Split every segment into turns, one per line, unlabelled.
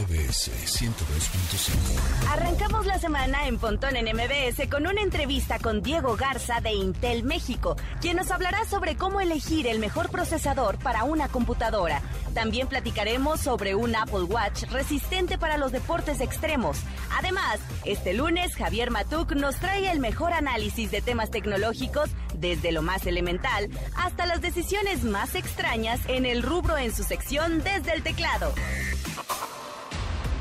MBS 102.5.
Arrancamos la semana en Pontón en MBS con una entrevista con Diego Garza de Intel México, quien nos hablará sobre cómo elegir el mejor procesador para una computadora. También platicaremos sobre un Apple Watch resistente para los deportes extremos. Además, este lunes Javier Matuk nos trae el mejor análisis de temas tecnológicos desde lo más elemental hasta las decisiones más extrañas en el rubro en su sección desde el teclado.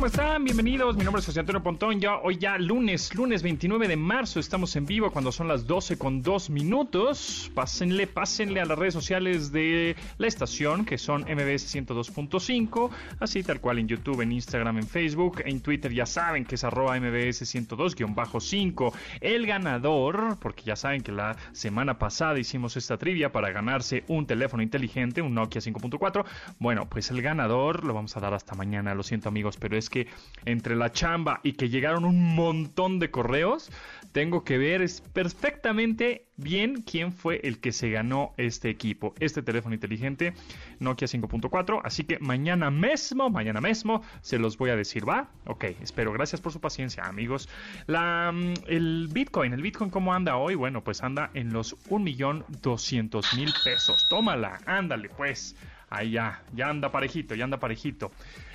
¿Cómo están? Bienvenidos. Mi nombre es José Antonio Pontón. Ya hoy ya lunes, lunes 29 de marzo, estamos en vivo cuando son las 12 con 2 minutos. Pásenle, pásenle a las redes sociales de la estación, que son MBS 102.5, así tal cual en YouTube, en Instagram, en Facebook, en Twitter ya saben que es arroba MBS 102-5. El ganador, porque ya saben que la semana pasada hicimos esta trivia para ganarse un teléfono inteligente, un Nokia 5.4. Bueno, pues el ganador lo vamos a dar hasta mañana, lo siento amigos, pero es que entre la chamba y que llegaron un montón de correos, tengo que ver es perfectamente bien quién fue el que se ganó este equipo, este teléfono inteligente Nokia 5.4. Así que mañana mismo, mañana mismo, se los voy a decir, ¿va? Ok, espero. Gracias por su paciencia, amigos. La, mm, el Bitcoin, ¿el Bitcoin cómo anda hoy? Bueno, pues anda en los 1.200.000 pesos. Tómala, ándale, pues. Ahí ya, ya anda parejito, ya anda parejito.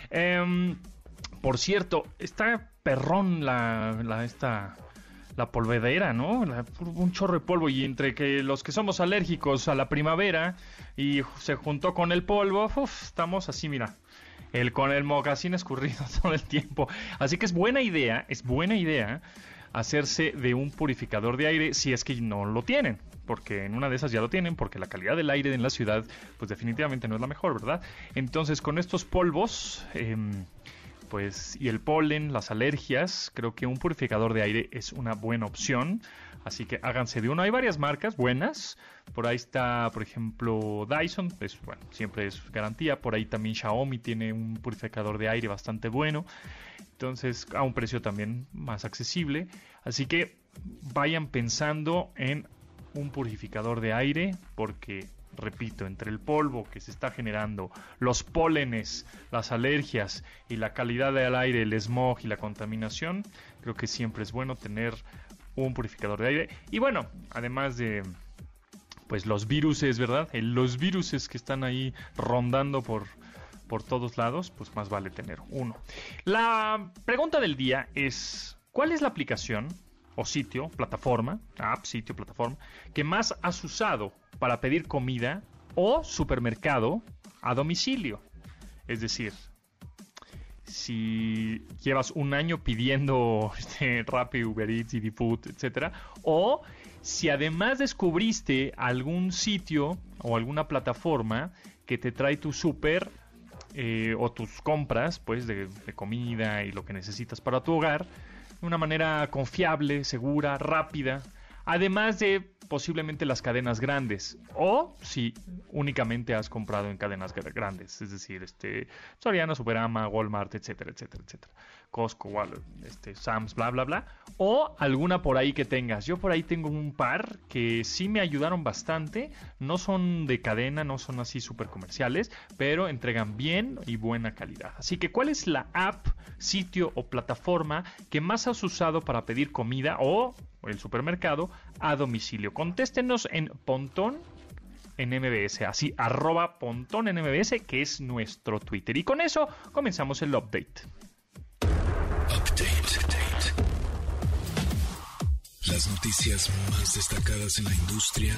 Eh, por cierto, está perrón la, esta la polvedera, ¿no? un chorro de polvo y entre que los que somos alérgicos a la primavera y se juntó con el polvo, estamos así, mira. El con el mocasín escurrido todo el tiempo. Así que es buena idea, es buena idea hacerse de un purificador de aire si es que no lo tienen, porque en una de esas ya lo tienen, porque la calidad del aire en la ciudad pues definitivamente no es la mejor, ¿verdad? Entonces con estos polvos eh, pues y el polen, las alergias, creo que un purificador de aire es una buena opción. Así que háganse de uno. Hay varias marcas buenas. Por ahí está, por ejemplo, Dyson, pues bueno, siempre es garantía. Por ahí también Xiaomi tiene un purificador de aire bastante bueno. Entonces, a un precio también más accesible. Así que vayan pensando en un purificador de aire porque repito, entre el polvo que se está generando, los pólenes, las alergias y la calidad del aire, el smog y la contaminación, creo que siempre es bueno tener un purificador de aire. Y bueno, además de pues los viruses, ¿verdad? Los viruses que están ahí rondando por, por todos lados, pues más vale tener uno. La pregunta del día es, ¿cuál es la aplicación o sitio, plataforma, app, sitio, plataforma, que más has usado para pedir comida o supermercado a domicilio. Es decir, si llevas un año pidiendo este, Rappi, Uber Eats, y Food, etc. O si además descubriste algún sitio o alguna plataforma que te trae tu super eh, o tus compras pues de comida y lo que necesitas para tu hogar de una manera confiable, segura, rápida, además de posiblemente las cadenas grandes o si únicamente has comprado en cadenas grandes, es decir, este Soriana, Superama, Walmart, etcétera, etcétera, etcétera. Costco, este, Sam's, bla, bla, bla. O alguna por ahí que tengas. Yo por ahí tengo un par que sí me ayudaron bastante. No son de cadena, no son así súper comerciales, pero entregan bien y buena calidad. Así que, ¿cuál es la app, sitio o plataforma que más has usado para pedir comida o el supermercado a domicilio? Contéstenos en Pontón en MBS, así arroba Pontón en MBS, que es nuestro Twitter. Y con eso comenzamos el update.
Las noticias más destacadas en la industria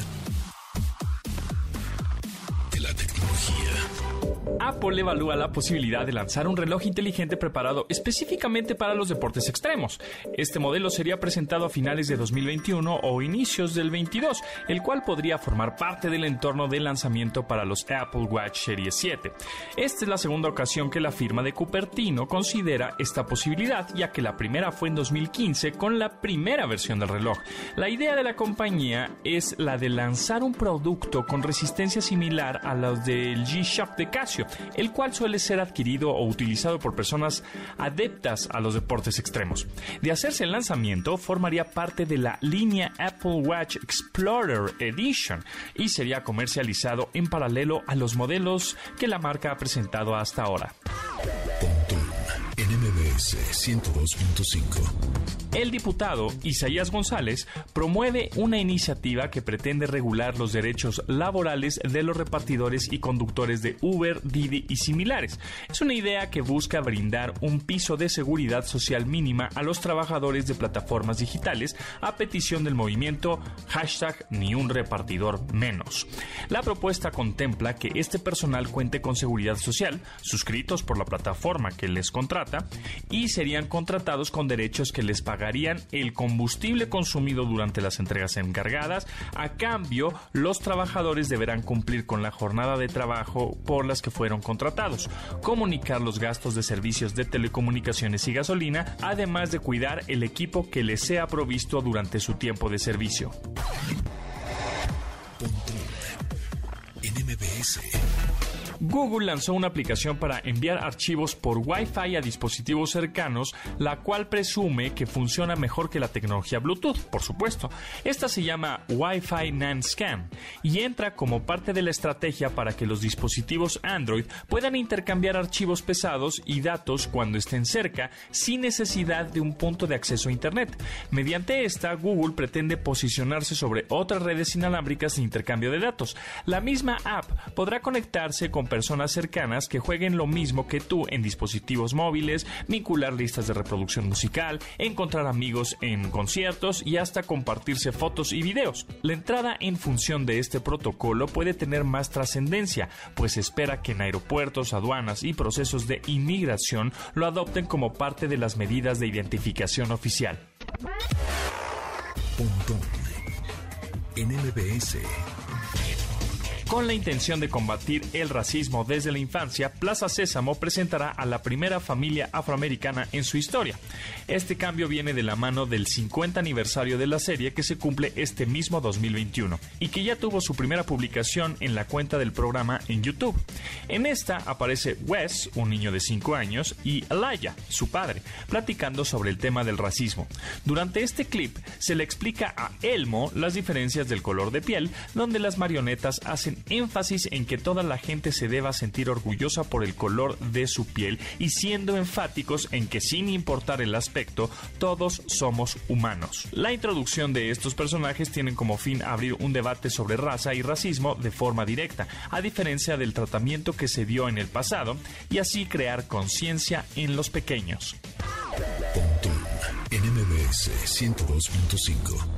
Apple evalúa la posibilidad de lanzar un reloj inteligente preparado específicamente para los deportes extremos. Este modelo sería presentado a finales de 2021 o inicios del 22, el cual podría formar parte del entorno de lanzamiento para los Apple Watch Series 7. Esta es la segunda ocasión que la firma de Cupertino considera esta posibilidad, ya que la primera fue en 2015 con la primera versión del reloj. La idea de la compañía es la de lanzar un producto con resistencia similar a los del G-Shock de Casio, el cual suele ser adquirido o utilizado por personas adeptas a los deportes extremos. De hacerse el lanzamiento, formaría parte de la línea Apple Watch Explorer Edition y sería comercializado en paralelo a los modelos que la marca ha presentado hasta ahora.
NMBS 102.5
el diputado Isaías González promueve una iniciativa que pretende regular los derechos laborales de los repartidores y conductores de Uber, Didi y similares. Es una idea que busca brindar un piso de seguridad social mínima a los trabajadores de plataformas digitales a petición del movimiento hashtag ni un repartidor menos. La propuesta contempla que este personal cuente con seguridad social, suscritos por la plataforma que les contrata, y serían contratados con derechos que les pagarían el combustible consumido durante las entregas encargadas. A cambio, los trabajadores deberán cumplir con la jornada de trabajo por las que fueron contratados, comunicar los gastos de servicios de telecomunicaciones y gasolina, además de cuidar el equipo que les sea provisto durante su tiempo de servicio. Google lanzó una aplicación para enviar archivos por Wi-Fi a dispositivos cercanos, la cual presume que funciona mejor que la tecnología Bluetooth, por supuesto. Esta se llama Wi-Fi NAND y entra como parte de la estrategia para que los dispositivos Android puedan intercambiar archivos pesados y datos cuando estén cerca sin necesidad de un punto de acceso a Internet. Mediante esta, Google pretende posicionarse sobre otras redes inalámbricas de intercambio de datos. La misma app podrá conectarse con personas cercanas que jueguen lo mismo que tú en dispositivos móviles, vincular listas de reproducción musical, encontrar amigos en conciertos y hasta compartirse fotos y videos. La entrada en función de este protocolo puede tener más trascendencia, pues espera que en aeropuertos, aduanas y procesos de inmigración lo adopten como parte de las medidas de identificación oficial.
En MBS
con la intención de combatir el racismo desde la infancia, Plaza Sésamo presentará a la primera familia afroamericana en su historia. Este cambio viene de la mano del 50 aniversario de la serie que se cumple este mismo 2021 y que ya tuvo su primera publicación en la cuenta del programa en YouTube. En esta aparece Wes, un niño de 5 años, y Alaya, su padre, platicando sobre el tema del racismo. Durante este clip se le explica a Elmo las diferencias del color de piel, donde las marionetas hacen énfasis en que toda la gente se deba sentir orgullosa por el color de su piel y siendo enfáticos en que sin importar el aspecto, todos somos humanos. La introducción de estos personajes tienen como fin abrir un debate sobre raza y racismo de forma directa, a diferencia del tratamiento que se dio en el pasado, y así crear conciencia en los pequeños.
en 102.5.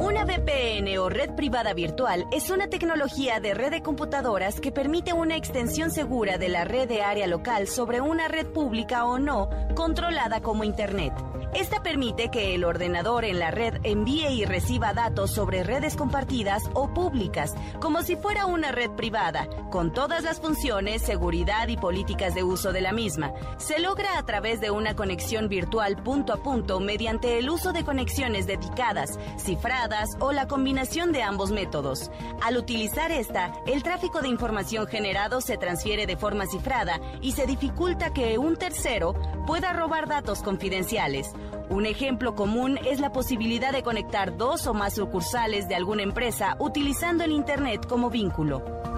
Una VPN o red privada virtual es una tecnología de red de computadoras que permite una extensión segura de la red de área local sobre una red pública o no controlada como Internet. Esta permite que el ordenador en la red envíe y reciba datos sobre redes compartidas o públicas, como si fuera una red privada, con todas las funciones, seguridad y políticas de uso de la misma. Se logra a través de una conexión virtual punto a punto mediante el uso de conexiones dedicadas, cifradas o la combinación de ambos métodos. Al utilizar esta, el tráfico de información generado se transfiere de forma cifrada y se dificulta que un tercero pueda robar datos confidenciales. Un ejemplo común es la posibilidad de conectar dos o más sucursales de alguna empresa utilizando el Internet como vínculo.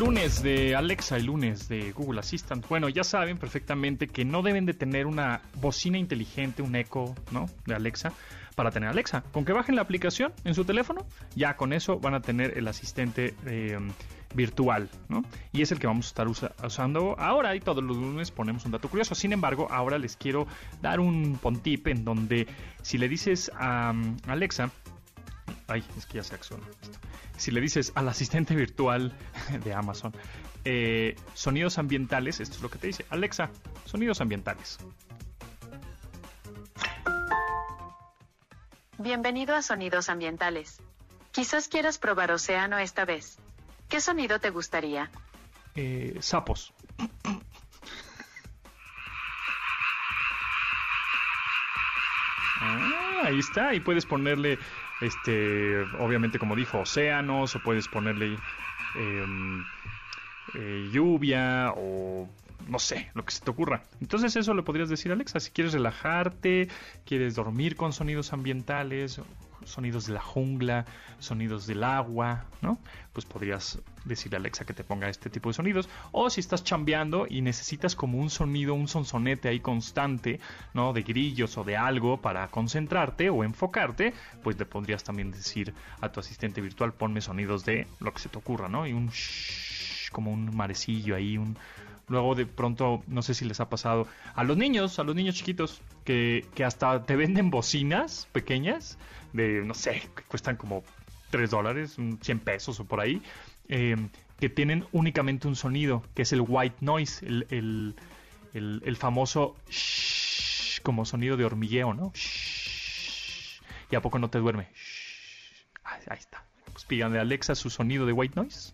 Lunes de Alexa y lunes de Google Assistant. Bueno, ya saben perfectamente que no deben de tener una bocina inteligente, un eco, ¿no? De Alexa para tener Alexa. Con que bajen la aplicación en su teléfono, ya con eso van a tener el asistente eh,
virtual, ¿no? Y es el que vamos a estar usando ahora y todos los lunes ponemos un dato curioso. Sin embargo, ahora les quiero dar un pontip en donde si le dices a um, Alexa, ay, es que ya se accionó Si le dices al asistente virtual de Amazon, eh, sonidos ambientales, esto es lo que te dice, Alexa, sonidos ambientales.
Bienvenido a Sonidos Ambientales. Quizás quieras probar océano esta vez. ¿Qué sonido te gustaría?
Eh, sapos. Ah, ahí está, y puedes ponerle, este, obviamente como dijo, océanos, o puedes ponerle em, eh, lluvia o no sé, lo que se te ocurra. Entonces eso le podrías decir Alexa, si quieres relajarte, quieres dormir con sonidos ambientales, sonidos de la jungla, sonidos del agua, ¿no? Pues podrías decirle a Alexa que te ponga este tipo de sonidos. O si estás chambeando y necesitas como un sonido, un sonsonete ahí constante, ¿no? De grillos o de algo para concentrarte o enfocarte, pues le podrías también decir a tu asistente virtual, ponme sonidos de lo que se te ocurra, ¿no? Y un shh, como un marecillo ahí, un Luego de pronto, no sé si les ha pasado a los niños, a los niños chiquitos, que, hasta te venden bocinas pequeñas, de, no sé, que cuestan como 3 dólares, 100 pesos o por ahí, eh, que tienen únicamente un sonido, que es el white noise, el, famoso shh, como sonido de hormigueo, ¿no? Shh, y a poco no te duerme. Ahí, ahí está. Pues pídanle a Alexa su sonido de white noise.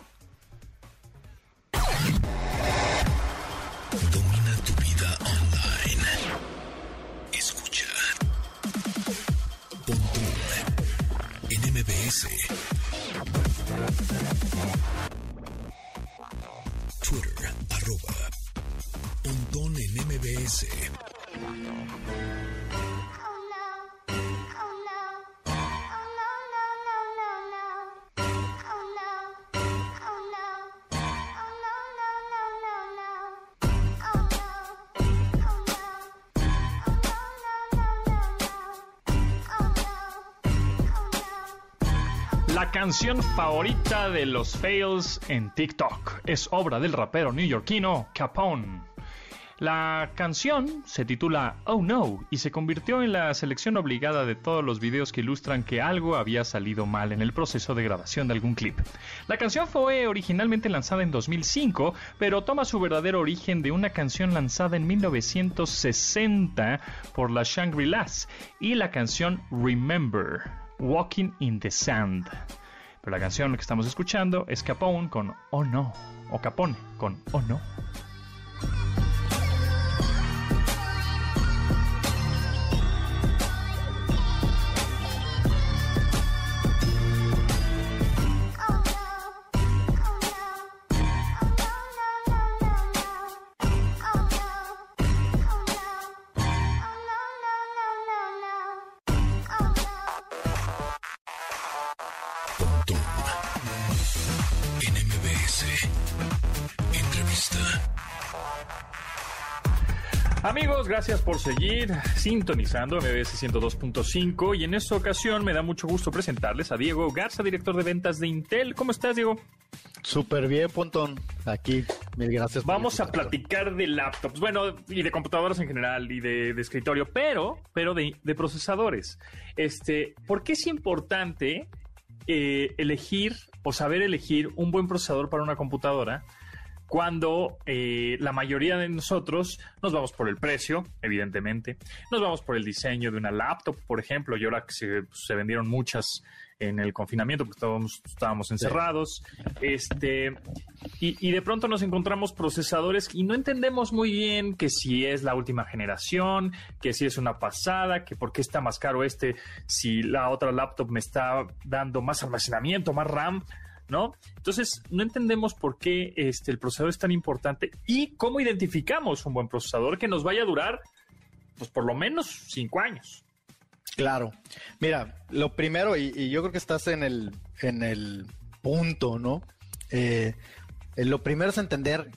La canción favorita de los fails en TikTok es obra del rapero neoyorquino Capone. La canción se titula Oh No y se convirtió en la selección obligada de todos los videos que ilustran que algo había salido mal en el proceso de grabación de algún clip. La canción fue originalmente lanzada en 2005, pero toma su verdadero origen de una canción lanzada en 1960 por la Shangri-Las y la canción Remember. Walking in the Sand. Pero la canción que estamos escuchando es Capone con Oh No, o Capone con Oh No. Por seguir sintonizando MBS 102.5 y en esta ocasión me da mucho gusto presentarles a Diego Garza, director de ventas de Intel. ¿Cómo estás, Diego?
Súper bien, Pontón. Aquí, mil gracias.
Vamos a platicar de laptops, bueno, y de computadoras en general y de, escritorio, pero, pero de, procesadores. Este, ¿por qué es importante eh, elegir o saber elegir un buen procesador para una computadora? Cuando eh, la mayoría de nosotros nos vamos por el precio, evidentemente, nos vamos por el diseño de una laptop, por ejemplo, y ahora que se, vendieron muchas en el confinamiento porque estábamos, estábamos encerrados, este, y, de pronto nos encontramos procesadores y no entendemos muy bien que si es la última generación, que si es una pasada, que por qué está más caro este, si la otra laptop me está dando más almacenamiento, más RAM. ¿No? Entonces, no entendemos por qué este, el procesador es tan importante y cómo identificamos un buen procesador que nos vaya a durar, pues por lo menos cinco años.
Claro. Mira, lo primero, y, yo creo que estás en el, en el punto, ¿no? Eh, lo primero es entender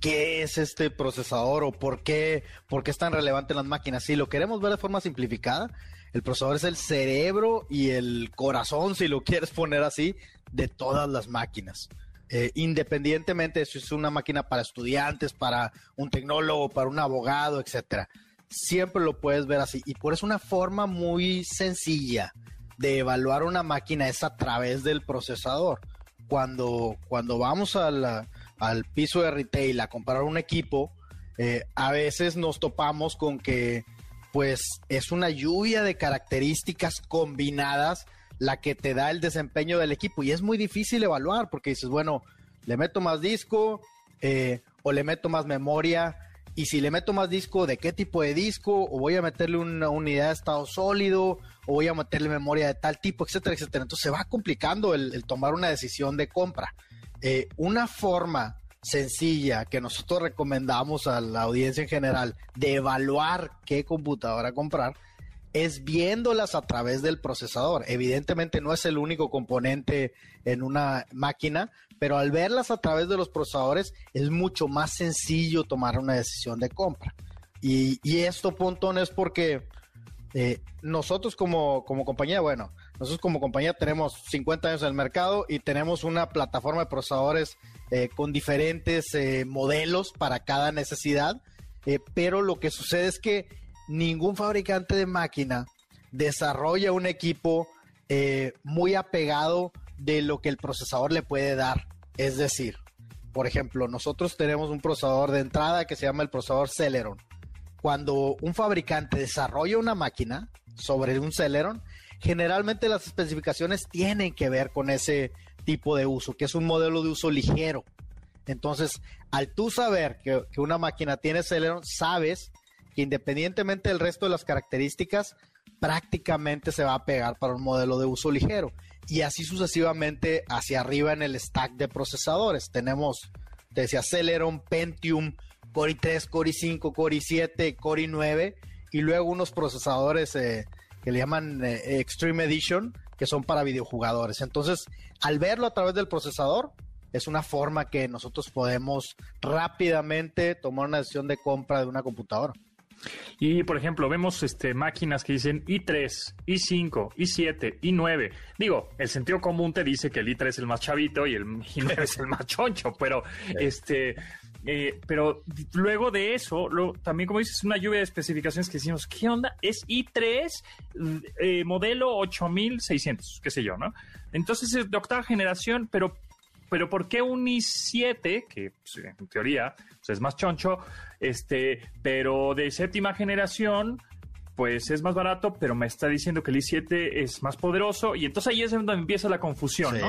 qué es este procesador o por qué, por qué es tan relevante en las máquinas. Si lo queremos ver de forma simplificada, el procesador es el cerebro y el corazón, si lo quieres poner así, de todas las máquinas. eh, independientemente de si es una máquina para estudiantes, para un tecnólogo, para un abogado, etcétera. Siempre lo puedes ver así. Y por eso una forma muy sencilla de evaluar una máquina es a través del procesador. Cuando, cuando vamos al piso de retail a comprar un equipo, eh, a veces nos topamos con que pues es una lluvia de características combinadas la que te da el desempeño del equipo. Y es muy difícil evaluar porque dices, bueno, le meto más disco eh, o le meto más memoria. Y si le meto más disco, ¿de qué tipo de disco? O voy a meterle una unidad de estado sólido, o voy a meterle memoria de tal tipo, etcétera, etcétera. Entonces se va complicando el, tomar una decisión de compra. Eh, una forma sencilla que nosotros recomendamos a la audiencia en general de evaluar qué computadora comprar es viéndolas a través del procesador. Evidentemente no es el único componente en una máquina, pero al verlas a través de los procesadores es mucho más sencillo tomar una decisión de compra. Y, esto, Pontón, es porque eh, nosotros como, como compañía, bueno, nosotros como compañía tenemos 50 años en el mercado y tenemos una plataforma de procesadores eh, con diferentes eh, modelos para cada necesidad, pero lo que sucede es que ningún fabricante de máquina desarrolla un equipo eh, muy apegado de lo que el procesador le puede dar. Es decir, por ejemplo, nosotros tenemos un procesador de entrada que se llama el procesador Celeron. Cuando un fabricante desarrolla una máquina sobre un Celeron, generalmente las especificaciones tienen que ver con ese tipo de uso, que es un modelo de uso ligero. Entonces, al tú saber que, que una máquina tiene Celeron, sabes independientemente del resto de las características, prácticamente se va a pegar para un modelo de uso ligero. Y así sucesivamente hacia arriba en el stack de procesadores. Tenemos, te decía, Celeron, Pentium, Core i3, Core i5, Core i7, Core i9 y luego unos procesadores eh, que le llaman eh, Extreme Edition, que son para videojugadores. Entonces, al verlo a través del procesador, es una forma que nosotros podemos rápidamente tomar una decisión de compra de una computadora.
Y por ejemplo, vemos este, máquinas que dicen i3, i5, i7, i9. Digo, el sentido común te dice que el i3 es el más chavito y el i9 es el más choncho, pero este. Eh, pero luego de eso, también como dices, una lluvia de especificaciones que decimos, ¿qué onda? Es i3 eh, modelo 8600, qué sé yo, ¿no? Entonces es de octava generación, pero pero ¿por qué un i7, que pues, en teoría pues, es más choncho, este, pero de séptima generación, pues es más barato, pero me está diciendo que el i7 es más poderoso? Y entonces ahí es donde empieza la confusión, ¿no?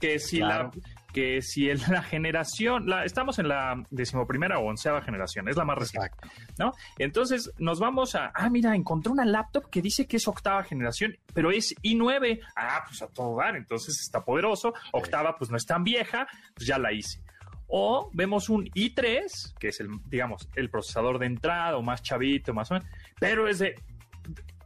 Que si la que si en la generación, la, estamos en la decimoprimera o onceava generación, es la más reciente, ¿no? Entonces nos vamos a, ah, mira, encontré una laptop que dice que es octava generación, pero es i9, ah, pues a todo dar, entonces está poderoso, octava pues no es tan vieja, pues ya la hice. O vemos un i3, que es el, digamos, el procesador de entrada o más chavito, más o menos, pero es de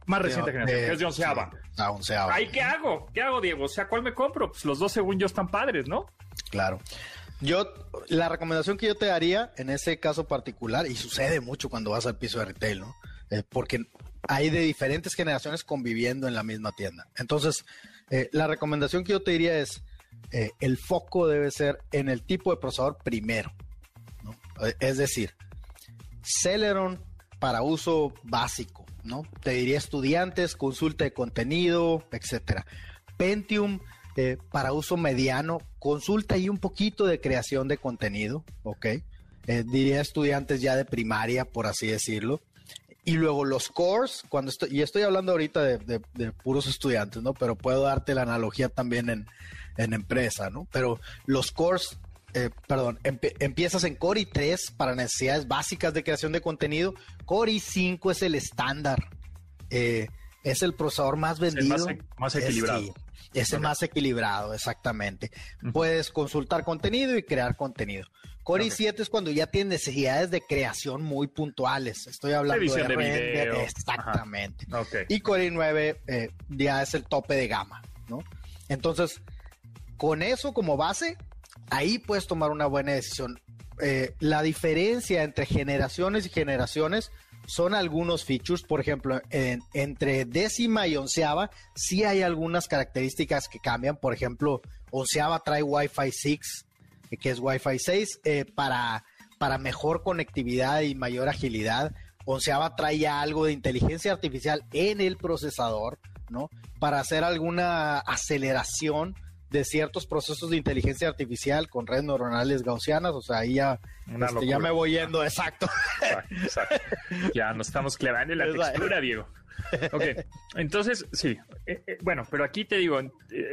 más reciente generación, que es de onceava.
a onceava.
¿Ahí qué hago? ¿Qué hago, Diego? O sea, ¿cuál me compro? Pues los dos según yo están padres, ¿no?
Claro. Yo, la recomendación que yo te daría en ese caso particular, y sucede mucho cuando vas al piso de retail, ¿no? Eh, porque hay de diferentes generaciones conviviendo en la misma tienda. Entonces, eh, la recomendación que yo te diría es, eh, el foco debe ser en el tipo de procesador primero. ¿no? Es decir, Celeron para uso básico, ¿no? Te diría estudiantes, consulta de contenido, etcétera. Pentium eh, para uso mediano, consulta y un poquito de creación de contenido, ¿ok? Eh, diría estudiantes ya de primaria, por así decirlo. Y luego los cores, cuando estoy, y estoy hablando ahorita de, puros estudiantes, ¿no? Pero puedo darte la analogía también en, empresa, ¿no? Pero los cores, eh, perdón, empiezas en Core i3 para necesidades básicas de creación de contenido. Core i5 es el estándar. es el procesador más vendido.
más, equilibrado.
Ese más equilibrado, exactamente. Puedes consultar contenido y crear contenido. Core i7 es cuando ya tienes necesidades de creación muy puntuales. Estoy hablando de, render, exactamente. Y Core i9 eh, ya es el tope de gama, ¿no? Entonces, con eso como base, ahí puedes tomar una buena decisión. Eh, la diferencia entre generaciones y generaciones son algunos features, por ejemplo, entre décima y onceava, sí hay algunas características que cambian. Por ejemplo, onceava trae Wi-Fi 6, que es Wi-Fi 6, para, para mejor conectividad y mayor agilidad. Onceava trae ya algo de inteligencia artificial en el procesador, ¿no? Para hacer alguna aceleración de ciertos procesos de inteligencia artificial con redes neuronales gaussianas, o sea, ahí ya, este, ya me voy yendo, exacto.
Ya nos estamos clavando en la textura, Diego. Ok, entonces, sí, eh, eh, bueno, pero aquí te digo, eh,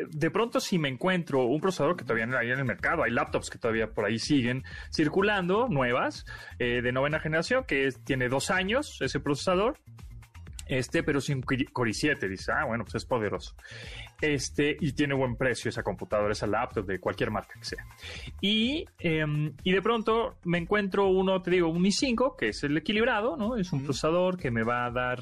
de pronto si me encuentro un procesador que todavía no hay en el mercado, hay laptops que todavía por ahí siguen circulando, nuevas, de novena generación, que tiene dos años ese procesador, este, pero sin Core i7, dice, ah, bueno, pues es poderoso. Este, y tiene buen precio esa computadora, esa laptop de cualquier marca que sea. Y, em, y de pronto me encuentro uno, te digo, un i5, que es el equilibrado, ¿no? Es un procesador que me va a dar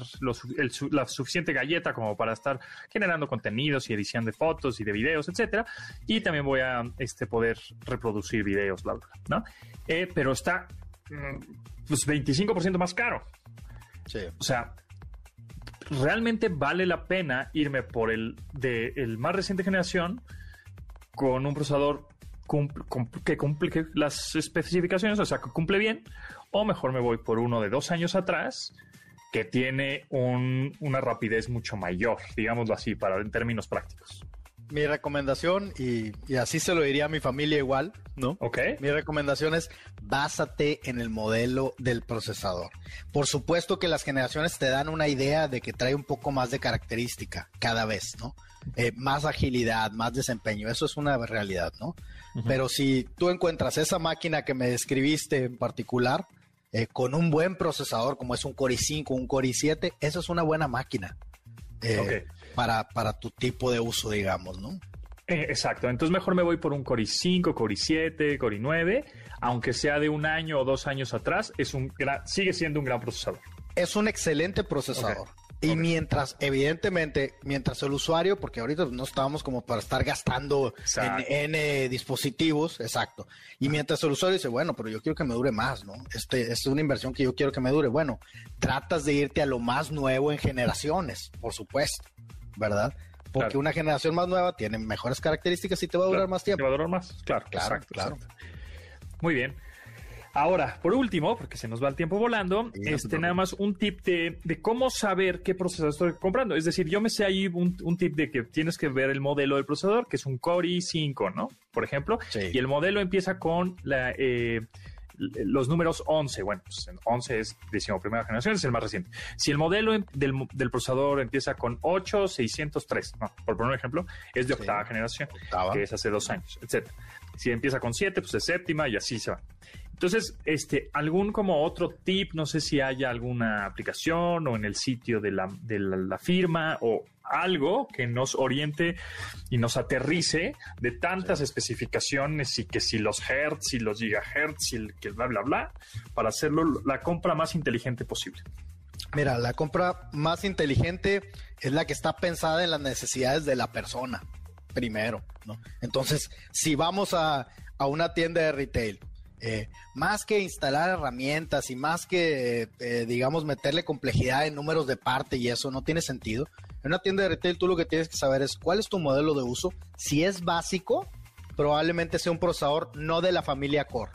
la suficiente galleta como para estar generando contenidos y edición de fotos y de videos, etcétera. Y también voy a este, poder reproducir videos, bla, bla, ¿no? Eh, pero está mm, pues 25% más caro. Sí. O sea, realmente vale la pena irme por el de el más reciente generación con un procesador que cumple las especificaciones, o sea, que cumple bien, o mejor me voy por uno de dos años atrás que tiene una rapidez mucho mayor, digámoslo así, para en términos prácticos
mi recomendación, y, así se lo diría a mi familia igual, ¿no?
Ok.
Mi recomendación es básate en el modelo del procesador. Por supuesto que las generaciones te dan una idea de que trae un poco más de característica cada vez, ¿no? Eh, más agilidad, más desempeño, eso es una realidad, ¿no? Pero si tú encuentras esa máquina que me describiste en particular, eh, con un buen procesador como es un Core i5, un Core i7, eso es una buena máquina. Eh, para, para tu tipo de uso, digamos, ¿no?
Eh, exacto, entonces mejor me voy por un Core i5, Core i7, Core i9, aunque sea de un año o dos años atrás, es un sigue siendo un gran procesador.
Es un excelente procesador. Y mientras, evidentemente, mientras el usuario, porque ahorita no estábamos como para estar gastando en, en dispositivos, exacto. Y mientras el usuario dice, bueno, pero yo quiero que me dure más, ¿no? Este, es una inversión que yo quiero que me dure. Bueno, tratas de irte a lo más nuevo en generaciones, por supuesto. ¿Verdad? Porque una generación más nueva tiene mejores características y te va a durar más tiempo. Te
va a durar más, claro. Claro, claro. Muy bien. Ahora, por último, porque se nos va el tiempo volando, este nada más un tip de, cómo saber qué procesador estoy comprando. Es decir, yo me sé ahí un, tip de que tienes que ver el modelo del procesador, que es un Core i5, ¿no? Por ejemplo. Y el modelo empieza con la, eh, los números 11, bueno, pues 11 es primera generación, es el más reciente. Si el modelo del, procesador empieza con 8, 603, no, por poner un ejemplo, es de octava generación, que es hace dos años, etc. Si empieza con 7, pues es séptima y así se va. Entonces, este, algún como otro tip, no sé si haya alguna aplicación o en el sitio de la, de la firma o algo que nos oriente y nos aterrice de tantas especificaciones y que si los hertz y los gigahertz y el que bla, bla, bla, para hacerlo la compra más inteligente posible.
Mira, la compra más inteligente es la que está pensada en las necesidades de la persona, primero, ¿no? Entonces, si vamos a, a una tienda de retail eh, más que instalar herramientas y más que, eh, digamos, meterle complejidad en números de parte y eso no tiene sentido. En una tienda de retail tú lo que tienes que saber es cuál es tu modelo de uso. Si es básico, probablemente sea un procesador no de la familia Core,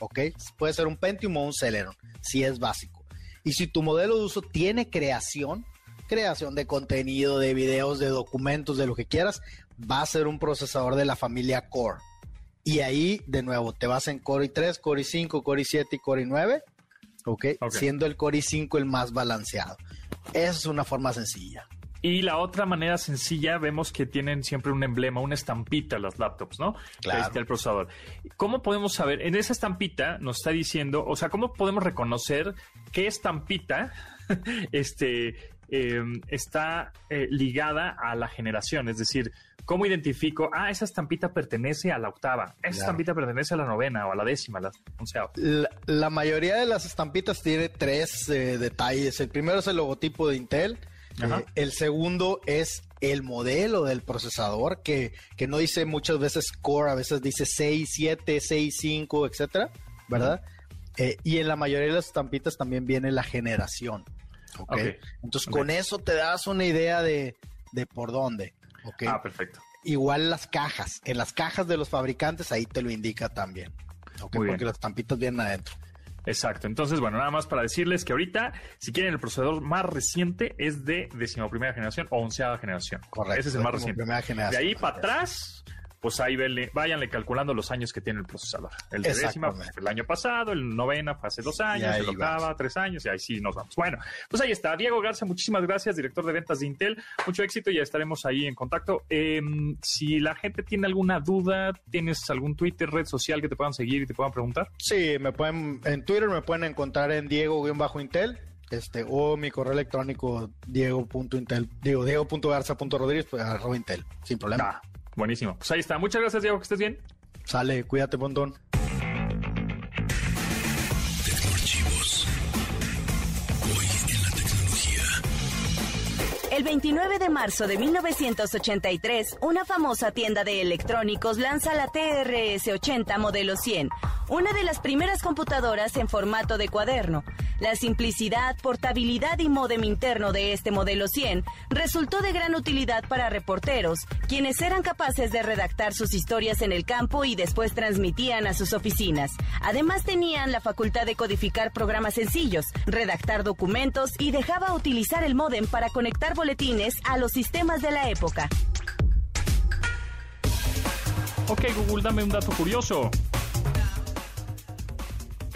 ¿ok? Puede ser un Pentium o un Celeron, si es básico. Y si tu modelo de uso tiene creación, creación de contenido, de videos, de documentos, de lo que quieras, va a ser un procesador de la familia Core. Y ahí, de nuevo, te vas en Core i3, Core i5, Core i7 y Core i9, ¿okay? Siendo el Core i5 el más balanceado. Esa es una forma sencilla.
Y la otra manera sencilla, vemos que tienen siempre un emblema, una estampita las laptops, ¿no? Claro. Ahí está el procesador. ¿Cómo podemos saber? En esa estampita nos está diciendo, o sea, ¿cómo podemos reconocer qué estampita este, em, está eh, ligada a la generación? Es decir, ¿Cómo identifico? Ah, esa estampita pertenece a la octava, esa estampita pertenece a la novena o a la décima, la
La, mayoría de las estampitas tiene tres eh, detalles. El primero es el logotipo de Intel. Eh, el segundo es el modelo del procesador, que, que, no dice muchas veces core, a veces dice 6, 7, 6, 5, etcétera, ¿verdad? Eh, y en la mayoría de las estampitas también viene la generación. ¿ok? Entonces, con eso te das una idea de, de por dónde.
Ah, perfecto.
Igual las cajas. En las cajas de los fabricantes ahí te lo indica también. Porque las estampitas vienen adentro.
Exacto. Entonces, bueno, nada más para decirles que ahorita, si quieren, el procesador más reciente es de decimoprimera generación o onceava generación.
Correcto.
Ese es el más reciente.
Generación.
De ahí para atrás, pues ahí venle, váyanle calculando los años que tiene el procesador. El de décima, pues, el año pasado, el novena fue hace dos años, el octava, tres años, y ahí sí nos vamos. Bueno, pues ahí está. Diego Garza, muchísimas gracias, director de ventas de Intel. Mucho éxito, ya estaremos ahí en contacto. Em, si la gente tiene alguna duda, ¿tienes algún Twitter, red social que te puedan seguir y te puedan preguntar?
Sí, me pueden, en Twitter me pueden encontrar en Diego-Intel este, o mi correo electrónico diego.intel, digo, diego.garza.rodríguez, pues, arroba intel, sin problema.
Buenísimo. Pues ahí está. Muchas gracias, Diego, que estés bien.
Sale, cuídate, montón.
El 29 de marzo de 1983, una famosa tienda de electrónicos lanza la TRS-80 modelo 100, una de las primeras computadoras en formato de cuaderno. La simplicidad, portabilidad y modem interno de este modelo 100 resultó de gran utilidad para reporteros, quienes eran capaces de redactar sus historias en el campo y después transmitían a sus oficinas. Además tenían la facultad de codificar programas sencillos, redactar documentos y dejaba utilizar el modem para conectar boletines a los sistemas de la época.
Ok, Google, dame un dato curioso.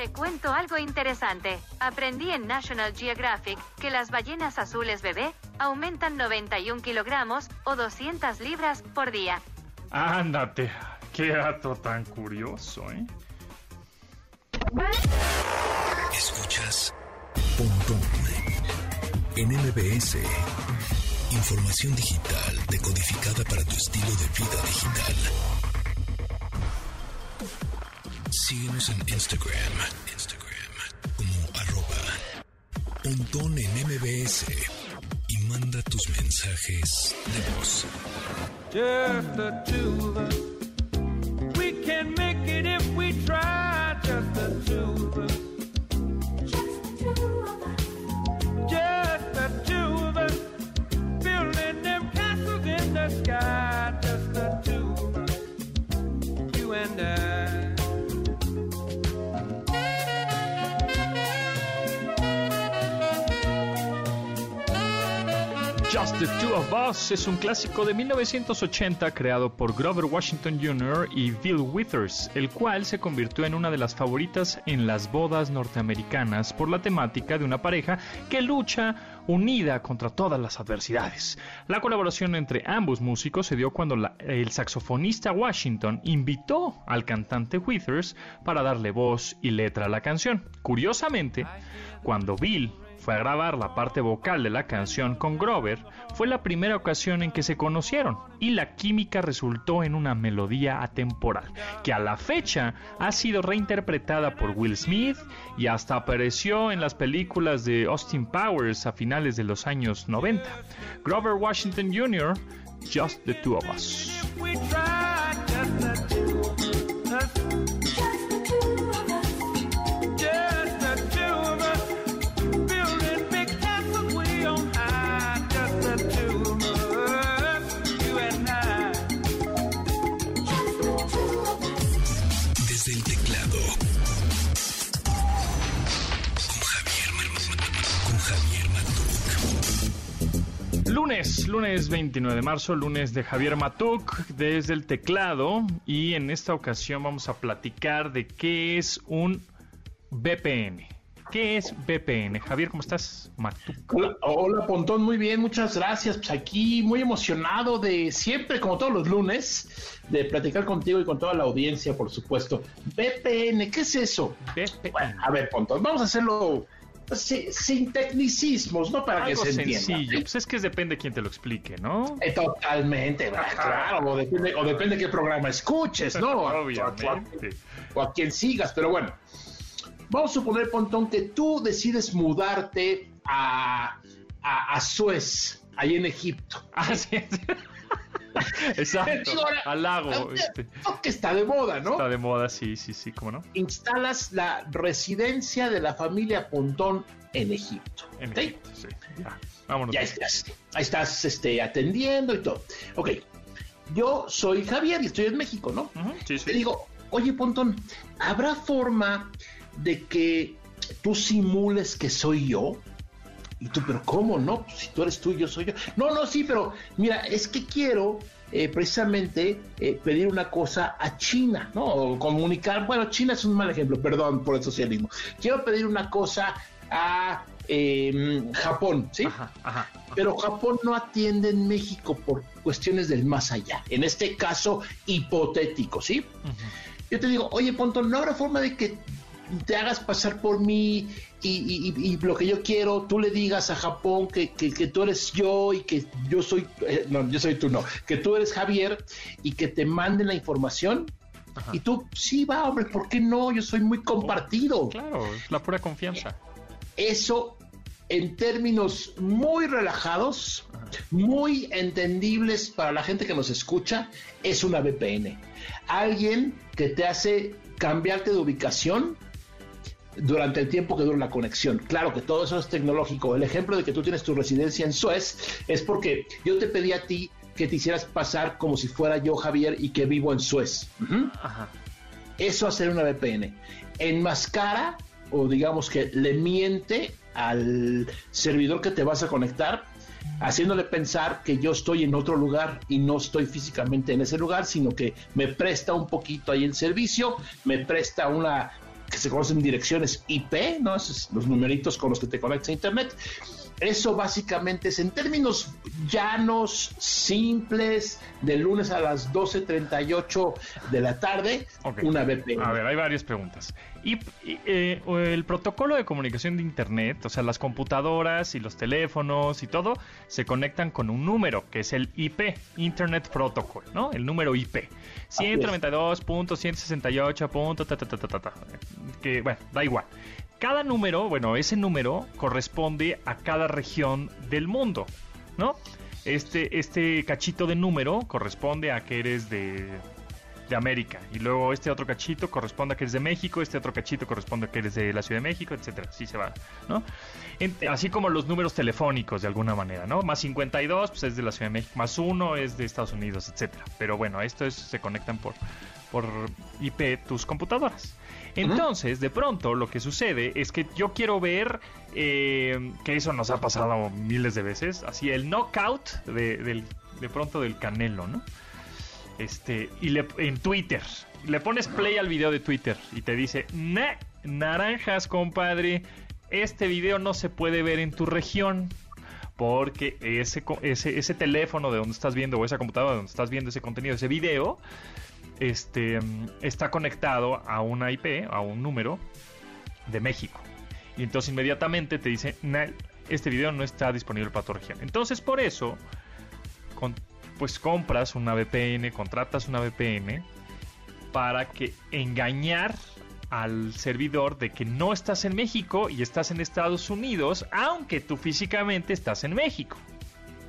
Te cuento algo interesante. Aprendí en National Geographic que las ballenas azules bebé aumentan 91 kilogramos o 200 libras por día.
Ándate, qué dato tan curioso, ¿eh?
Escuchas Pontón en MBS. Información digital decodificada para tu estilo de vida digital. Síguenos en Instagram, Instagram como arroba pontón en MBS y manda tus mensajes de voz.
Just the two of us. We can make it if we try. Just the two of us. Just the two of us. Just the two of us. Building them castles in the sky. The Two of Us
es un clásico de 1980 creado por Grover Washington Jr. y Bill Withers, el cual se convirtió en una de las favoritas en las bodas norteamericanas por la temática de una pareja que lucha unida contra todas las adversidades. La colaboración entre ambos músicos se dio cuando el saxofonista Washington invitó al cantante Withers para darle voz y letra a la canción. Curiosamente, cuando Bill fue a grabar la parte vocal de la canción con Grover, fue la primera ocasión en que se conocieron y la química resultó en una melodía atemporal, que a la fecha ha sido reinterpretada por Will Smith y hasta apareció en las películas de Austin Powers a finales de los años 90. Grover Washington Jr., Just the Two of Us. Lunes, lunes 29 de marzo, lunes de Javier Matuk desde el teclado y en esta ocasión vamos a platicar de qué es un VPN. ¿Qué es VPN? Javier, ¿cómo estás? Matuk.
Hola, hola, Pontón, muy bien, muchas gracias. Pues aquí muy emocionado de siempre, como todos los lunes, de platicar contigo y con toda la audiencia, por supuesto. VPN, ¿qué es eso?
VPN.
Bueno, a ver, Pontón, vamos a hacerlo sí, sin tecnicismos, ¿no? Para
Algo
que se entienda.
sencillo. Pues es que depende quién te lo explique, ¿no?
Eh, Totalmente, claro, o depende, o depende qué programa escuches, ¿no? A- a-
Obviamente.
o a quien sigas, pero bueno. Vamos a suponer, Pontón, que tú decides mudarte a, a, Suez, ahí en Egipto.
Ah, sí, sí. Exacto.
Digo, ahora,
Halago.
ahora,
este,
Que está de moda, ¿no?
está de moda, sí, sí, sí, ¿cómo no?
Instalas la residencia de la familia Pontón en Egipto.
En
¿ok?
Egipto, sí. Ya, vámonos.
Ya estás, ahí estás este, atendiendo y todo. Ok, yo soy Javier y estoy en México, ¿no?
Ujú, sí,
Te
sí.
digo, oye, Pontón, ¿habrá forma de que tú simules que soy yo? Y tú, pero ¿cómo no? Pues, si tú eres tú, yo soy yo. No, no, sí, pero mira, es que quiero eh, precisamente eh, pedir una cosa a China, ¿no? O comunicar, bueno, China es un mal ejemplo, perdón por el socialismo. Quiero pedir una cosa a eh, Japón, ¿sí?
Ajá, ajá.
Pero Japón no atiende en México por cuestiones del más allá. En este caso, hipotético, ¿sí? Yo te digo, oye, Ponto, ¿no habrá forma de que te hagas pasar por mí y, y- y- y lo que yo quiero, tú le digas a Japón que, que- que tú eres yo y que yo soy, eh, no, yo soy tú, no, que tú eres Javier y que te manden la información?
Ajá.
Y tú, sí, va, hombre, ¿por qué no? Yo soy muy compartido
Claro, es la pura confianza.
eso en términos muy relajados, muy entendibles para la gente que nos escucha, es una VPN. Alguien que te hace cambiarte de ubicación durante el tiempo que dura la conexión. Claro que todo eso es tecnológico. El ejemplo de que tú tienes tu residencia en Suez es porque yo te pedí a ti que te hicieras pasar como si fuera yo Javier y que vivo en Suez.
Ajá.
Eso hacer una VPN. Enmascara o digamos que le miente al servidor que te vas a conectar, haciéndole pensar que yo estoy en otro lugar y no estoy físicamente en ese lugar, sino que me presta un poquito ahí el servicio, me presta una que se conocen direcciones IP, ¿no? Esos, los numeritos con los que te conectas a internet. Eso básicamente es en términos llanos, simples, de lunes a las 12.38 de la tarde, una VPN.
A ver, hay varias preguntas. Y, y, eh, el protocolo de comunicación de Internet, o sea, las computadoras y los teléfonos y todo, se conectan con un número, que es el IP, Internet Protocol, ¿no? El número IP. 192.168. ta, ta, ta, ta, ta, ta. Que, bueno, da igual. Cada número, bueno, ese número corresponde a cada región del mundo, ¿no? Este, este cachito de número corresponde a que eres de, de América. Y luego este otro cachito corresponde a que eres de México, este otro cachito corresponde a que eres de la Ciudad de México, etcétera. Así se va, ¿no? Así como los números telefónicos de alguna manera, ¿no? Más 52 pues es de la Ciudad de México, más 1 es de Estados Unidos, etcétera. Pero bueno, esto es, se conectan por, por IP tus computadoras. Entonces, de pronto, lo que sucede es que yo quiero ver eh, que eso nos ha pasado miles de veces, así el knockout de, de pronto del canelo, ¿no? Este, y le, en Twitter, le pones play al video de Twitter y te dice, "Nah, naranjas, compadre, este video no se puede ver en tu región. Porque ese, ese, ese teléfono de donde estás viendo, o esa computadora de donde estás viendo ese contenido, ese video, este, mm, está conectado a una IP, a un número de México. Y entonces inmediatamente te dice, "Nah, este video no está disponible para tu región. Entonces por eso, pues compras una VPN, contratas una VPN para que engañar al servidor de que no estás en México y estás en Estados Unidos, aunque tú físicamente estás en México.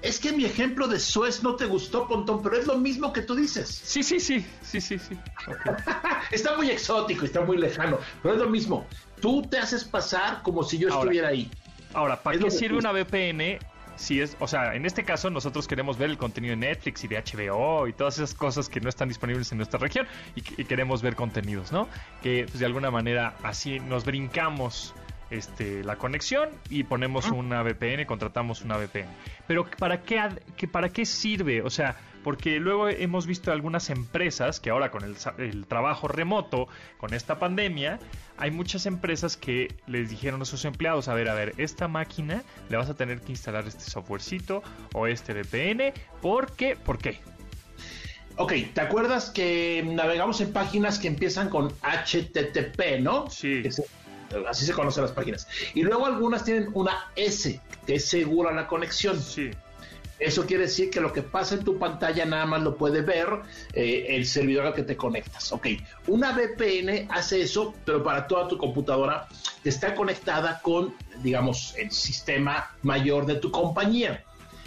Es que mi ejemplo de Suez no te gustó, Pontón, pero es lo mismo que tú dices.
Sí, sí, sí, sí, sí, sí.
Está muy exótico, está muy lejano, pero es lo mismo. Tú te haces pasar como si yo
Ahora.
estuviera ahí.
Ahora, ¿para
Es
qué sirve una VPN? Si es, o sea, en este caso nosotros queremos ver el contenido de Netflix y de HBO y todas esas cosas que no están disponibles en nuestra región y queremos ver contenidos, ¿no? Que pues, de alguna manera así nos brincamos este, la conexión y ponemos una VPN, contratamos una VPN. Pero ¿para qué, que, ¿para qué sirve? O sea, porque luego hemos visto algunas empresas que ahora con el, trabajo remoto, con esta pandemia, hay muchas empresas que les dijeron a sus empleados, a ver, a ver, esta máquina le vas a tener que instalar este softwarecito o este VPN, ¿por qué? ¿Por qué?
Ok, ¿te acuerdas que navegamos en páginas que empiezan con HTTP, no?
Sí.
Que se- así se conocen las páginas. Y luego algunas tienen una S, que es segura la conexión.
Sí.
Eso quiere decir que lo que pasa en tu pantalla nada más lo puede ver eh, el servidor al que te conectas. Ok, una VPN hace eso, pero para toda tu computadora que está conectada con, digamos, el sistema mayor de tu compañía.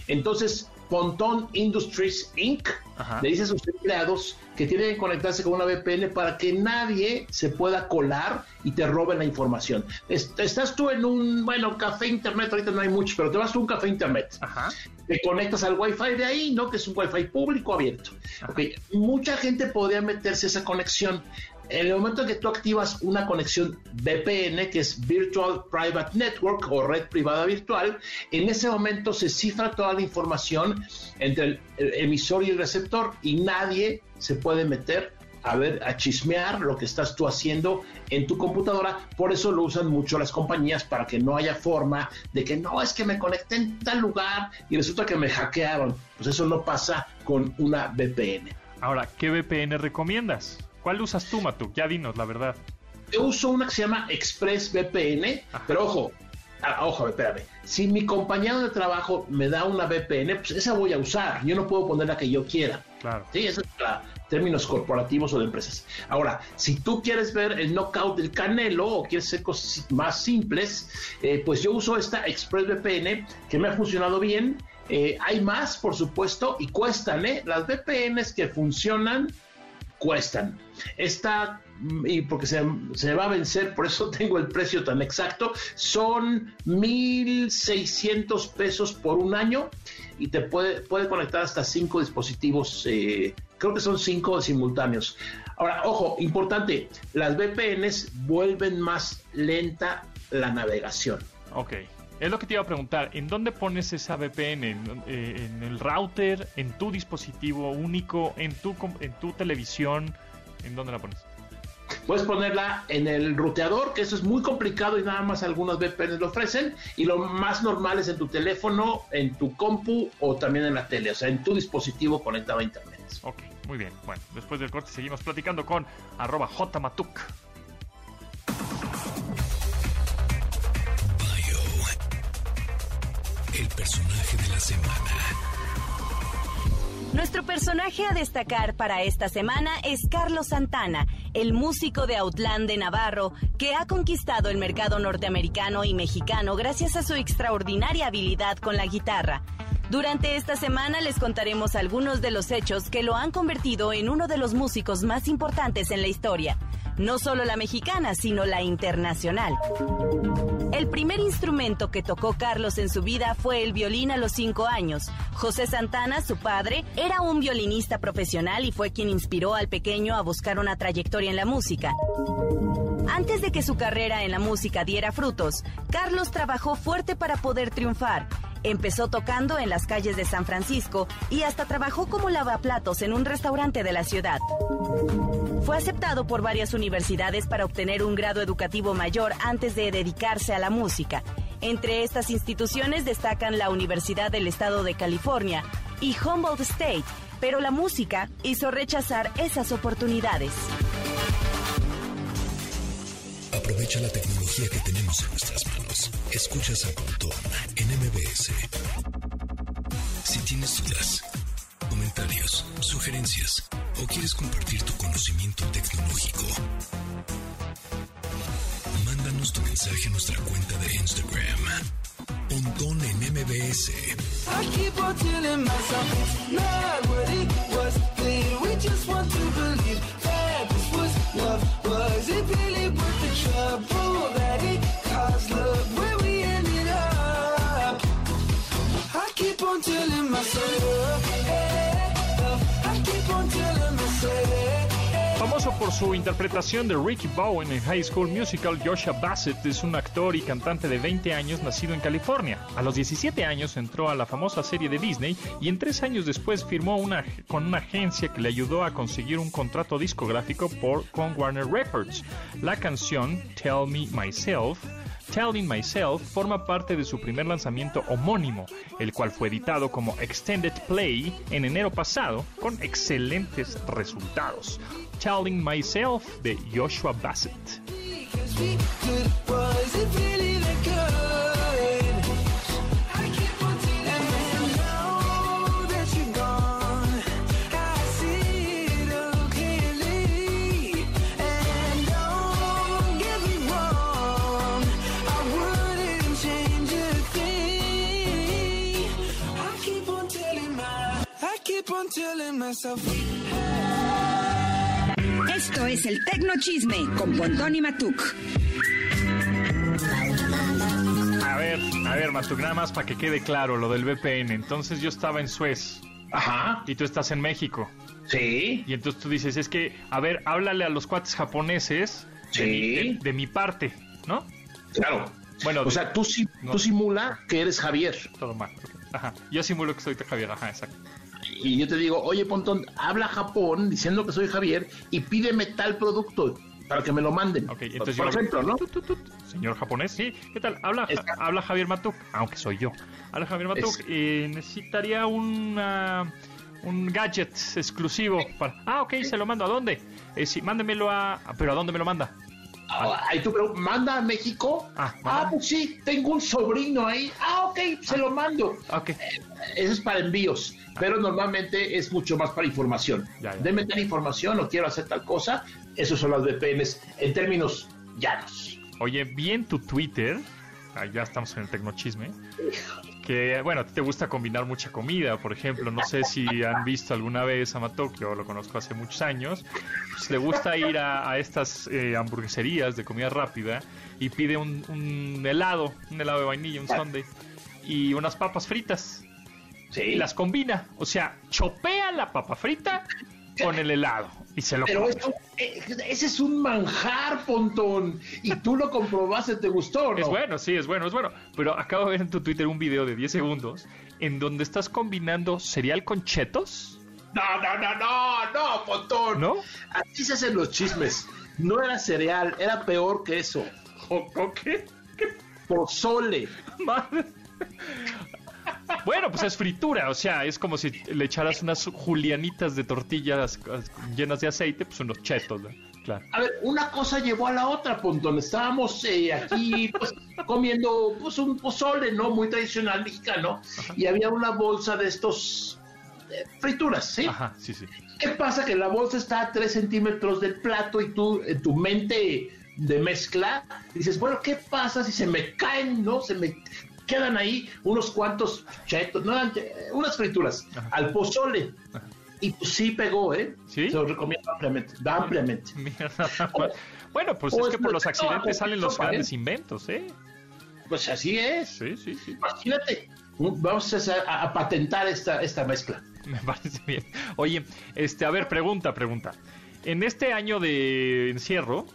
Entonces, Ponton Industries Inc.
Ajá.
le dice a sus empleados que tienen que conectarse con una VPN para que nadie se pueda colar y te robe la información. Est- estás tú en un, bueno, café internet, ahorita no hay mucho, pero te vas tú a un café internet.
Ajá.
Te conectas al Wi-Fi de ahí, ¿no? Que es un Wi-Fi público abierto. Mucha gente podría meterse a esa conexión. En el momento en que tú activas una conexión VPN, que es Virtual Private Network o red privada virtual, en ese momento se cifra toda la información entre el, el emisor y el receptor y nadie se puede meter a ver, a chismear lo que estás tú haciendo en tu computadora. Por eso lo usan mucho las compañías para que no haya forma de que no es que me conecté en tal lugar y resulta que me hackearon. Pues eso no pasa con una VPN.
Ahora, ¿qué VPN recomiendas? ¿Cuál usas tú, Matuk? Ya dinos, la verdad.
Yo uso una que se llama ExpressVPN, pero ojo, ah, ojo, espérame. Si mi compañero de trabajo me da una VPN, pues esa voy a usar. Yo no puedo poner la que yo quiera.
Claro.
Sí, eso es para términos corporativos o de empresas. Ahora, si tú quieres ver el knockout del Canelo o quieres hacer cosas más simples, eh, pues yo uso esta ExpressVPN que me ha funcionado bien. Eh, hay más, por supuesto, y cuestan, ¿eh? Las VPNs que funcionan cuestan. Esta, mm, y porque se, se va a vencer, por eso tengo el precio tan exacto, son 1.600 pesos por un año y te puede, puede conectar hasta cinco dispositivos, eh, creo que son cinco simultáneos. Ahora, ojo, importante, las VPNs vuelven más lenta la navegación.
Ok. Es lo que te iba a preguntar. ¿En dónde pones esa VPN? ¿En, eh, en el router? ¿En tu dispositivo único? ¿En tu, en tu televisión? ¿En dónde la pones?
Puedes ponerla en el ruteador, que eso es muy complicado y nada más algunas VPNs lo ofrecen. Y lo más normal es en tu teléfono, en tu compu o también en la tele, o sea, en tu dispositivo conectado a internet.
Ok, muy bien. Bueno, después del corte seguimos platicando con arroba jmatuk.
El personaje de la semana.
Nuestro personaje a destacar para esta semana es Carlos Santana, el músico de Outland de Navarro, que ha conquistado el mercado norteamericano y mexicano gracias a su extraordinaria habilidad con la guitarra. Durante esta semana les contaremos algunos de los hechos que lo han convertido en uno de los músicos más importantes en la historia. No solo la mexicana, sino la internacional. El primer instrumento que tocó Carlos en su vida fue el violín a los cinco años. José Santana, su padre, era un violinista profesional y fue quien inspiró al pequeño a buscar una trayectoria en la música. Antes de que su carrera en la música diera frutos, Carlos trabajó fuerte para poder triunfar. Empezó tocando en las calles de San Francisco y hasta trabajó como lavaplatos en un restaurante de la ciudad. Fue aceptado por varias universidades para obtener un grado educativo mayor antes de dedicarse a la música. Entre estas instituciones destacan la Universidad del Estado de California y Humboldt State, pero la música hizo rechazar esas oportunidades.
Aprovecha la tecnología que tenemos en nuestras manos. Escuchas a Pontón en MBS. Si tienes dudas, comentarios, sugerencias o quieres compartir tu conocimiento tecnológico, mándanos tu mensaje a nuestra cuenta de Instagram. Pontón en MBS.
Was. It really worth the trouble that it caused?
Famoso por su interpretación de Ricky Bowen en High School Musical, Joshua Bassett es un actor y cantante de 20 años nacido en California. A los 17 años entró a la famosa serie de Disney y en tres años después firmó una, con una agencia que le ayudó a conseguir un contrato discográfico por, con Warner Records. La canción Tell Me Myself Telling Myself forma parte de su primer lanzamiento homónimo, el cual fue editado como Extended Play en enero pasado con excelentes resultados. Telling Myself de Joshua Bassett.
Esto es el Tecno Chisme con Pontón y Matuk.
A ver, a ver, Matuk, nada más para que quede claro lo del VPN. Entonces yo estaba en Suez
Ajá,
y tú estás en México.
sí,
Y entonces tú dices, es que, a ver, háblale a los cuates japoneses de,
Sí.
mi, de- de mi parte, ¿no?
claro.
Bueno,
O sea, tú, si-
no.
tú simula que eres Javier.
todo mal. Ajá. Yo simulo que soy Javier, ajá, exacto.
Y yo te digo, oye, Pontón, habla Japón diciendo que soy Javier y pídeme tal producto para que me lo manden.
Entonces
Por
yo
ejemplo, ¿no?
Tut, tut, tut. Señor japonés, sí. ¿Qué tal? Habla,
Exacto.
habla Javier Matuk, aunque soy yo. Habla Javier Matuk. Eh, necesitaría un, ah, un gadget exclusivo para... Ah, ok, se lo mando. ¿A dónde? Eh, sí, mándemelo a... ¿Pero a dónde me lo manda?
Ah, Ahí tú preguntas, ¿manda a México?
Ah,
Ah, pues sí, tengo un sobrino ahí. Ah, ok, se lo mando.
Ok.
Eso es para envíos, pero normalmente es mucho más para información.
Ya, ya.
Deme tal información o quiero hacer tal cosa. Esos son las VPNs en términos llanos.
Oye, vi en tu Twitter, ah, ya estamos en el tecnochisme, que, bueno, a ti te gusta combinar mucha comida, por ejemplo, no sé si han visto alguna vez a Matok, yo lo conozco hace muchos años, pues le gusta ir a, a estas eh, hamburgueserías de comida rápida y pide un, un helado, un helado de vainilla, un sundae, y unas papas fritas, y las combina, o sea, chopea la papa frita con el helado y se lo
Pero eso, eh, ese es un manjar, Pontón. Y tú lo comprobaste, ¿te gustó o no?
Es bueno, sí, es bueno, es bueno. Pero acabo de ver en tu Twitter un video de 10 segundos en donde estás combinando cereal con chetos,
No, no, no, no, no, Pontón.
¿no?
Así se hacen los chismes. No era cereal, era peor que eso.
¿O, o qué?
Pozole.
Madre. Bueno, pues es fritura, o sea, es como si le echaras unas julianitas de tortillas llenas de aceite, pues unos chetos, ¿no? Claro.
A ver, una cosa llevó a la otra, Pontón. Estábamos eh, aquí pues, comiendo pues, un pozole, ¿no? Muy tradicional mexicano. Y había una bolsa de estos eh, frituras, ¿sí?
Ajá, sí, sí.
¿Qué pasa? Que la bolsa está a 3 centímetros del plato y tú, en tu mente de mezcla, dices, bueno, ¿qué pasa si se me caen, no? Se me quedan ahí unos cuantos chetos, no, eh, unas frituras
Ajá.
al pozole. Y pues sí pegó, ¿eh?
¿Sí?
Se lo recomiendo ampliamente, ampliamente.
Bueno, pues es
es
que por los accidentes salen los
sopa, ¿eh?
grandes inventos, ¿eh?
Pues así es.
Sí, sí, sí.
Imagínate. Vamos a- a patentar esta, esta mezcla.
Me parece bien. Oye, este, a ver, pregunta, pregunta. En este año de encierro,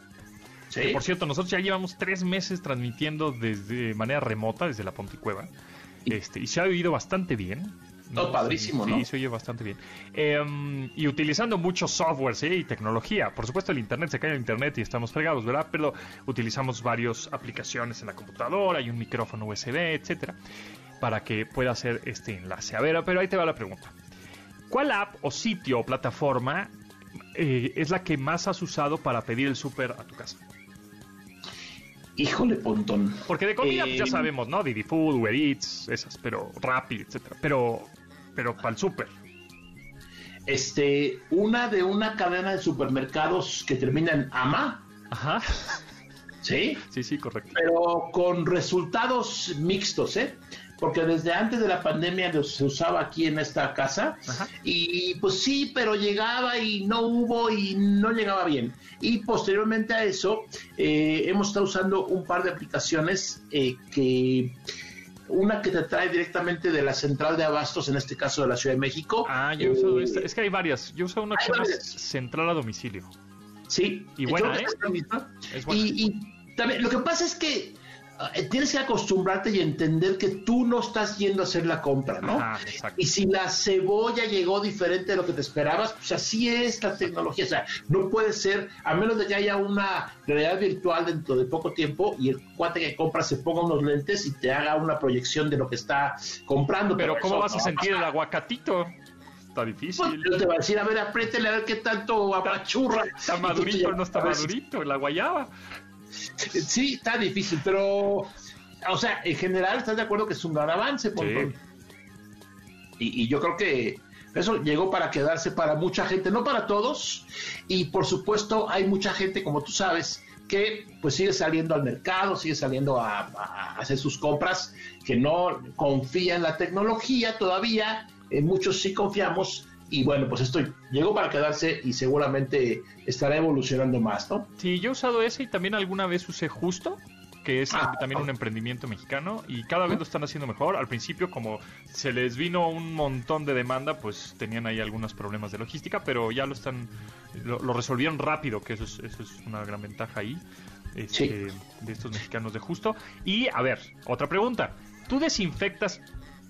¿Sí?
que por cierto, nosotros ya llevamos tres meses transmitiendo desde manera remota, desde la Ponticueva, este, y se ha oído bastante bien.
Oh, padrísimo,
sí,
¿no?
se oye bastante bien. Em, y utilizando muchos softwares ¿eh? y tecnología. Por supuesto, el Internet se cae el Internet y estamos fregados, ¿verdad? Pero utilizamos varias aplicaciones en la computadora y un micrófono USB, etcétera, para que pueda hacer este enlace. A ver, pero ahí te va la pregunta. ¿Cuál app o sitio o plataforma eh, es la que más has usado para pedir el súper a tu casa?
Híjole, Pontón.
Porque de comida pues, ya
Eh,
sabemos, ¿no? Didi Food, Uber Eats, esas, pero Rappi, etcétera. Pero, pero para el súper.
Este, una de una cadena de supermercados que termina en AMA,
Ajá.
¿sí?
Sí, sí, correcto.
Pero con resultados mixtos, ¿eh? Porque desde antes de la pandemia se usaba aquí en esta casa
Ajá.
y pues sí, pero llegaba y no hubo y no llegaba bien. Y posteriormente a eso eh, hemos estado usando un par de aplicaciones eh, que una que te trae directamente de la central de abastos, en este caso de la Ciudad de México.
Ah, yo uso
Eh,
esta. Es que hay varias. Yo uso una que se. Central a Domicilio.
Sí,
Y buena, ¿eh?
es
buena.
Y, y también lo que pasa es que tienes que acostumbrarte y entender que tú no estás yendo a hacer la compra, ¿no?
Ajá.
Y si la cebolla llegó diferente de lo que te esperabas, pues así es la tecnología. O sea, no puede ser, a menos de que haya una realidad virtual dentro de poco tiempo y el cuate que compra se ponga unos lentes y te haga una proyección de lo que está comprando.
Pero ¿cómo vas a sentir el aguacatito? Está
Pues,
difícil.
yo te va a decir, a ver, apriétele a ver qué tanto apachurra.
Está madurito, no está madurito, la guayaba.
Sí, está difícil, pero, o sea, en general, ¿estás de acuerdo que es un gran avance? Y, y yo creo que eso llegó para quedarse para mucha gente, no para todos. Y por supuesto, hay mucha gente, como tú sabes, que pues sigue saliendo al mercado, sigue saliendo a, a hacer sus compras, que no confía en la tecnología todavía. En muchos sí confiamos, y bueno, pues esto llegó para quedarse y seguramente estará evolucionando más, ¿no?
Sí, yo he usado ese y también alguna vez usé Justo, que es
Ah,
también un emprendimiento mexicano y cada vez lo están haciendo mejor. Al principio, como se les vino un montón de demanda, pues tenían ahí algunos problemas de logística, pero ya lo están, lo, lo resolvieron rápido, que eso es, eso es una gran ventaja ahí este, de estos mexicanos de Justo. Y a ver, otra pregunta. ¿Tú desinfectas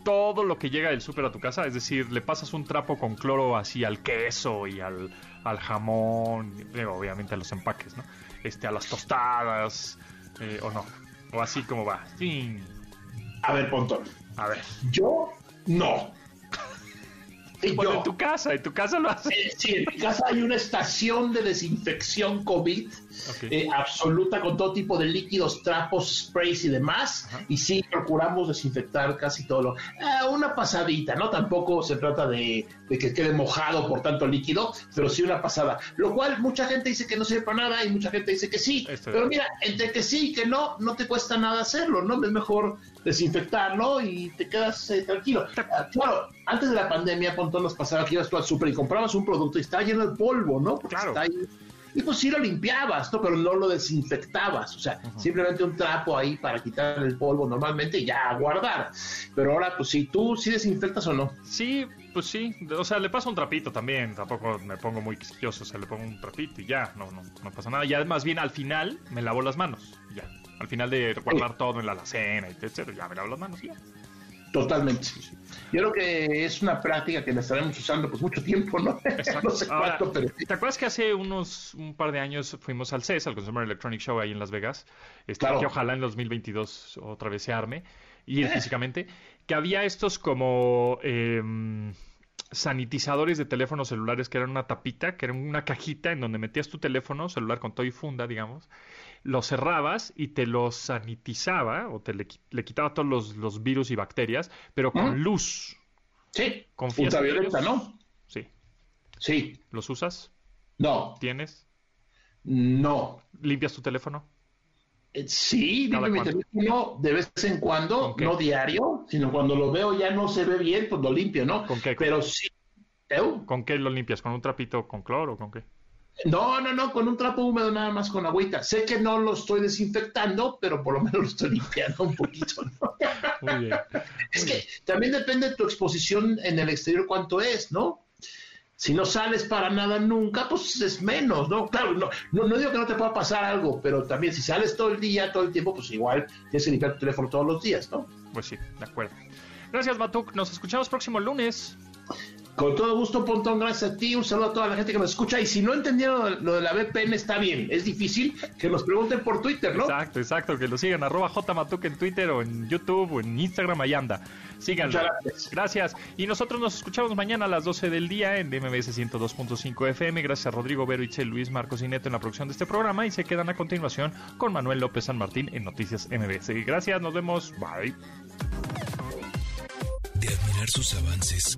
todo lo que llega del súper a tu casa? Es decir, le pasas un trapo con cloro así al queso y al, al jamón, y, obviamente a los empaques, ¿no? Este, a las tostadas, eh, o no. O así como va. Sí.
A ver, Pontón,
A ver.
yo no. Y
Bueno,
yo,
en tu casa, en tu casa lo haces.
eh, sí, en mi casa hay una estación de desinfección COVID eh, absoluta con todo tipo de líquidos, trapos, sprays y demás. Y sí, procuramos desinfectar casi todo lo. eh, una pasadita, ¿no? Tampoco se trata de, de que quede mojado por tanto líquido, pero sí una pasada. Lo cual mucha gente dice que no sirve para nada y mucha gente dice que sí.
Estoy
pero mira, entre que sí y que no, no te cuesta nada hacerlo, ¿no? Es mejor desinfectarlo y te quedas eh, tranquilo. Ah, Claro, antes de la pandemia, Pontón nos pasaba que ibas tú al súper y comprabas un producto y estaba lleno de polvo, ¿no? Porque
Claro.
está ahí y pues sí lo limpiabas, ¿no? Pero no lo desinfectabas. O sea, simplemente un trapo ahí para quitar el polvo normalmente y ya guardar. Pero ahora, pues si tú sí desinfectas o no.
Sí, pues sí. O sea, le paso un trapito también. Tampoco me pongo muy quisquilloso. O sea, le pongo un trapito y ya. No, no, no pasa nada. Ya más bien al final me lavo las manos. Ya. Al final de guardar todo en la alacena y etcétera, ya me lavo las manos ya.
Totalmente. Yo creo que es una práctica que la estaremos usando pues mucho tiempo, ¿no? no sé
Ahora,
cuánto, pero...
¿Te acuerdas que hace unos un par de años fuimos al CES, al Consumer Electronic Show ahí en Las Vegas? Este,
Claro.
Que ojalá en 2022 otra vez se arme y ir físicamente. Que había estos como em, sanitizadores de teléfonos celulares que eran una tapita, que era una cajita en donde metías tu teléfono celular con todo y funda, digamos. Lo cerrabas y te lo sanitizaba o te le, qui- le quitaba todos los, los virus y bacterias, pero con
¿Mm?
luz.
Sí,
¿Confías en
ultravioleta? ¿no?
Sí.
Sí,
¿Los usas?
no,
¿Tienes?
no.
¿Limpias tu teléfono?
Eh, Sí,
¿Cada
limpio mi teléfono de vez en cuando,
¿Con
no diario, sino cuando lo veo ya no se ve bien, pues lo limpio, ¿no?
¿Con qué?
Pero sí.
¿Con qué lo limpias? ¿Con un trapito con cloro o con qué?
No, no, no, con un trapo húmedo nada más con agüita. Sé que no lo estoy desinfectando, pero por lo menos lo estoy limpiando un poquito, ¿no?
Muy bien.
Es que también depende de tu exposición en el exterior cuánto es, ¿no? Si no sales para nada nunca, pues es menos, ¿no? Claro, no, no, no digo que no te pueda pasar algo, pero también si sales todo el día, todo el tiempo, pues igual tienes que limpiar tu teléfono todos los días, ¿no?
Pues sí, de acuerdo. Gracias, Matuk. Nos escuchamos próximo lunes.
Con todo gusto, Pontón, gracias a ti. Un saludo a toda la gente que nos escucha. Y si no entendieron lo de la VPN, está bien. Es difícil que nos pregunten por Twitter, ¿no?
Exacto, exacto. Que lo sigan. Arroba jmatuk en Twitter o en YouTube o en Instagram. Ahí anda. Síganlo.
Muchas gracias.
Gracias. Y nosotros nos escuchamos mañana a las 12 del día en MBS 102.5 FM. Gracias a Rodrigo Vero, Itzel, Luis, Marcos y Neto en la producción de este programa. Y se quedan a continuación con Manuel López San Martín en Noticias MBS. Gracias, nos vemos. Bye.
De admirar sus avances,